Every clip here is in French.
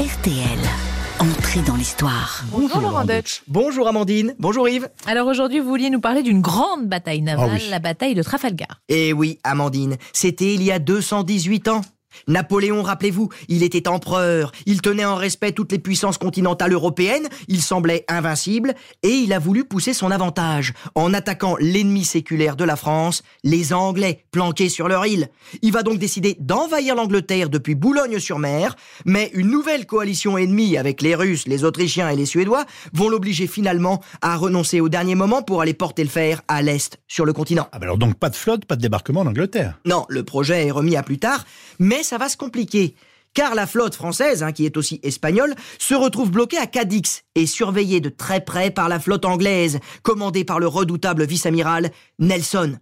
RTL. Entrée dans l'histoire. Bonjour Laurent Deutsch. Bonjour Amandine, bonjour Yves. Alors aujourd'hui, vous vouliez nous parler d'une grande bataille navale, Ah oui. la bataille de Trafalgar. Eh oui, Amandine, c'était il y a 218 ans. Napoléon, rappelez-vous, il était empereur, il tenait en respect toutes les puissances continentales européennes, il semblait invincible, et il a voulu pousser son avantage en attaquant l'ennemi séculaire de la France, les Anglais, planqués sur leur île. Il va donc décider d'envahir l'Angleterre depuis Boulogne-sur-Mer, mais une nouvelle coalition ennemie avec les Russes, les Autrichiens et les Suédois vont l'obliger finalement à renoncer au dernier moment pour aller porter le fer à l'Est, sur le continent. Ah bah alors donc pas de flotte, pas de débarquement en Angleterre. Non, le projet est remis à plus tard, mais ça va se compliquer. Car la flotte française, hein, qui est aussi espagnole, se retrouve bloquée à Cadix et surveillée de très près par la flotte anglaise, commandée par le redoutable vice-amiral Nelson.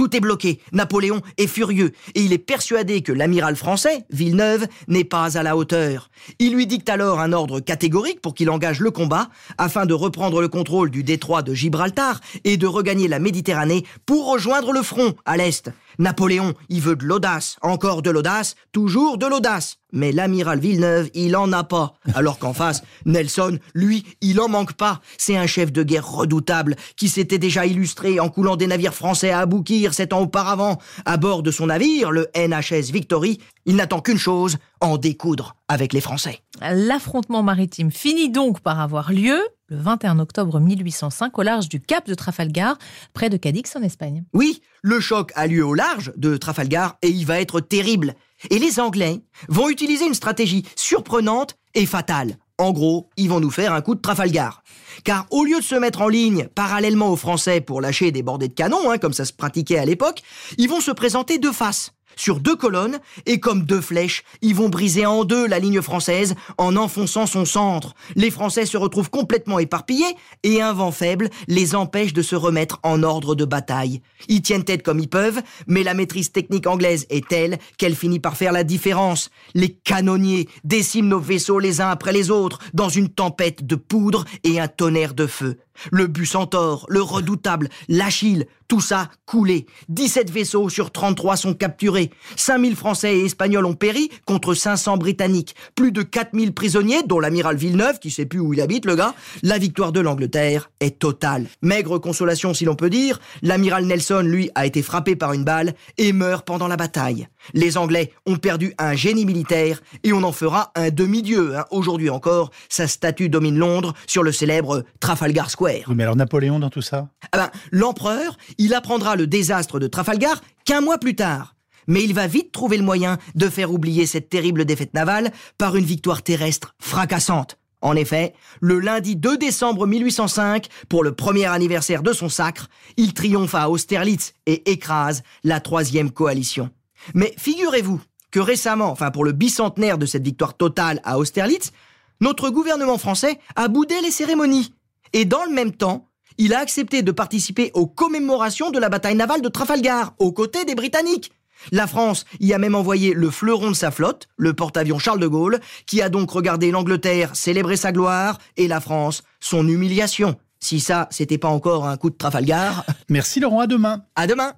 Tout est bloqué, Napoléon est furieux, et il est persuadé que l'amiral français, Villeneuve, n'est pas à la hauteur. Il lui dicte alors un ordre catégorique pour qu'il engage le combat, afin de reprendre le contrôle du détroit de Gibraltar et de regagner la Méditerranée pour rejoindre le front à l'est. Napoléon, il veut de l'audace, encore de l'audace, toujours de l'audace. Mais l'amiral Villeneuve, il en a pas. Alors qu'en face, Nelson, lui, il en manque pas. C'est un chef de guerre redoutable qui s'était déjà illustré en coulant des navires français à Aboukir sept ans auparavant. À bord de son navire, le NHS Victory, il n'attend qu'une chose, en découdre avec les Français. L'affrontement maritime finit donc par avoir lieu le 21 octobre 1805 au large du cap de Trafalgar, près de Cadix en Espagne. Oui, le choc a lieu au large de Trafalgar et il va être terrible. Et les Anglais vont utiliser une stratégie surprenante et fatale. En gros, ils vont nous faire un coup de Trafalgar. Car au lieu de se mettre en ligne parallèlement aux Français pour lâcher des bordées de canon, hein, comme ça se pratiquait à l'époque, ils vont se présenter de face, sur deux colonnes, et comme deux flèches, ils vont briser en deux la ligne française en enfonçant son centre. Les Français se retrouvent complètement éparpillés, et un vent faible les empêche de se remettre en ordre de bataille. Ils tiennent tête comme ils peuvent, mais la maîtrise technique anglaise est telle qu'elle finit par faire la différence. Les canonniers déciment nos vaisseaux les uns après les autres, dans une tempête de poudre et un tonnerre de feu. Le Bucentaure, le redoutable, l'Achille, tout ça coulé. 17 vaisseaux sur 33 sont capturés. 5000 Français et Espagnols ont péri contre 500 Britanniques. Plus de 4000 prisonniers, dont l'amiral Villeneuve, qui sait plus où il habite, le gars. La victoire de l'Angleterre est totale. Maigre consolation, si l'on peut dire. L'amiral Nelson, lui, a été frappé par une balle et meurt pendant la bataille. Les Anglais ont perdu un génie militaire et on en fera un demi-dieu. hein. Aujourd'hui encore, sa statue domine Londres sur le célèbre Trafalgar Square. Oui, mais alors Napoléon dans tout ça Ah ben, l'empereur, il apprendra le désastre de Trafalgar qu'un mois plus tard. Mais il va vite trouver le moyen de faire oublier cette terrible défaite navale par une victoire terrestre fracassante. En effet, le lundi 2 décembre 1805, pour le premier anniversaire de son sacre, il triomphe à Austerlitz et écrase la troisième coalition. Mais figurez-vous que récemment, enfin pour le bicentenaire de cette victoire totale à Austerlitz, notre gouvernement français a boudé les cérémonies. Et dans le même temps, il a accepté de participer aux commémorations de la bataille navale de Trafalgar, aux côtés des Britanniques. La France y a même envoyé le fleuron de sa flotte, le porte-avions Charles de Gaulle, qui a donc regardé l'Angleterre célébrer sa gloire et la France son humiliation. Si ça, c'était pas encore un coup de Trafalgar, Merci Laurent, à demain. à demain